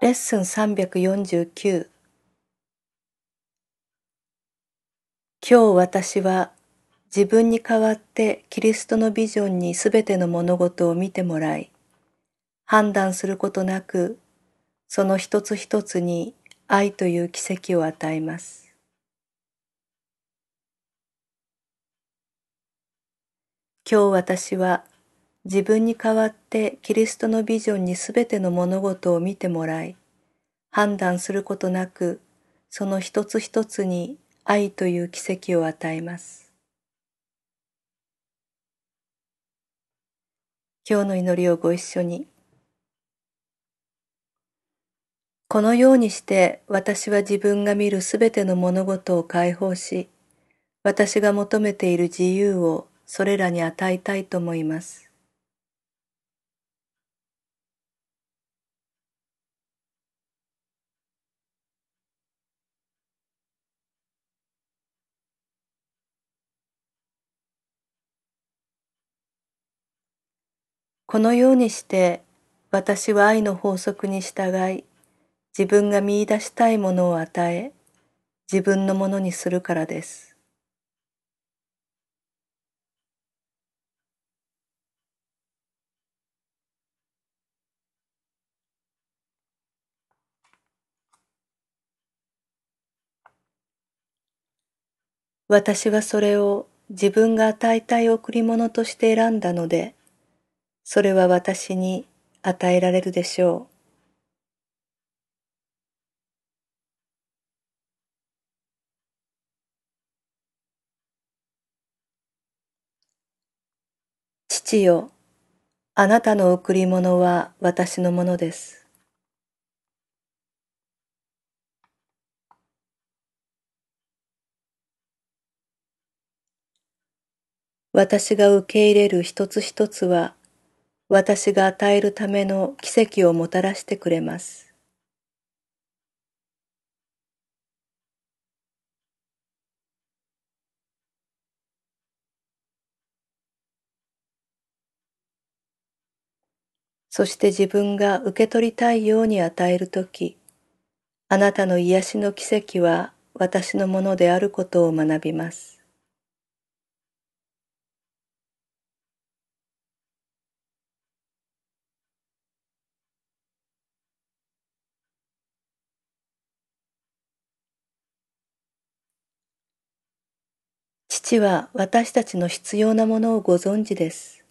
レッスン349今日私は自分に代わってキリストのビジョンにすべての物事を見てもらい、判断することなく、その一つ一つに愛という奇跡を与えます。今日私は自分に代わってキリストのビジョンにすべての物事を見てもらい、判断することなく、その一つ一つに愛という奇跡を与えます。今日の祈りをご一緒に。このようにして私は自分が見るすべての物事を解放し、私が求めている自由をそれらに与えたいと思います。このようにして私は愛の法則に従い自分が見出したいものを与え自分のものにするからです。私はそれを自分が与えたい贈り物として選んだので、それは私に与えられるでしょう。父よ、あなたの贈り物は私のものです。私が受け入れる一つ一つは私が与えるための奇跡をもたらしてくれます。そして自分が受け取りたいように与えるとき、あなたの癒しの奇跡は私のものであることを学びます。父は私たちの必要なものをご存知です。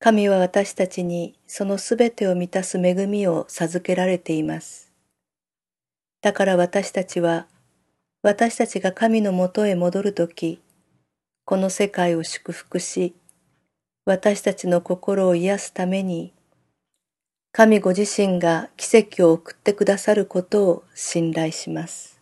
神は私たちにそのすべてを満たす恵みを授けられています。だから私たちは、私たちが神のもとへ戻るとき、この世界を祝福し、私たちの心を癒すために、神ご自身が奇跡を送ってくださることを信頼します。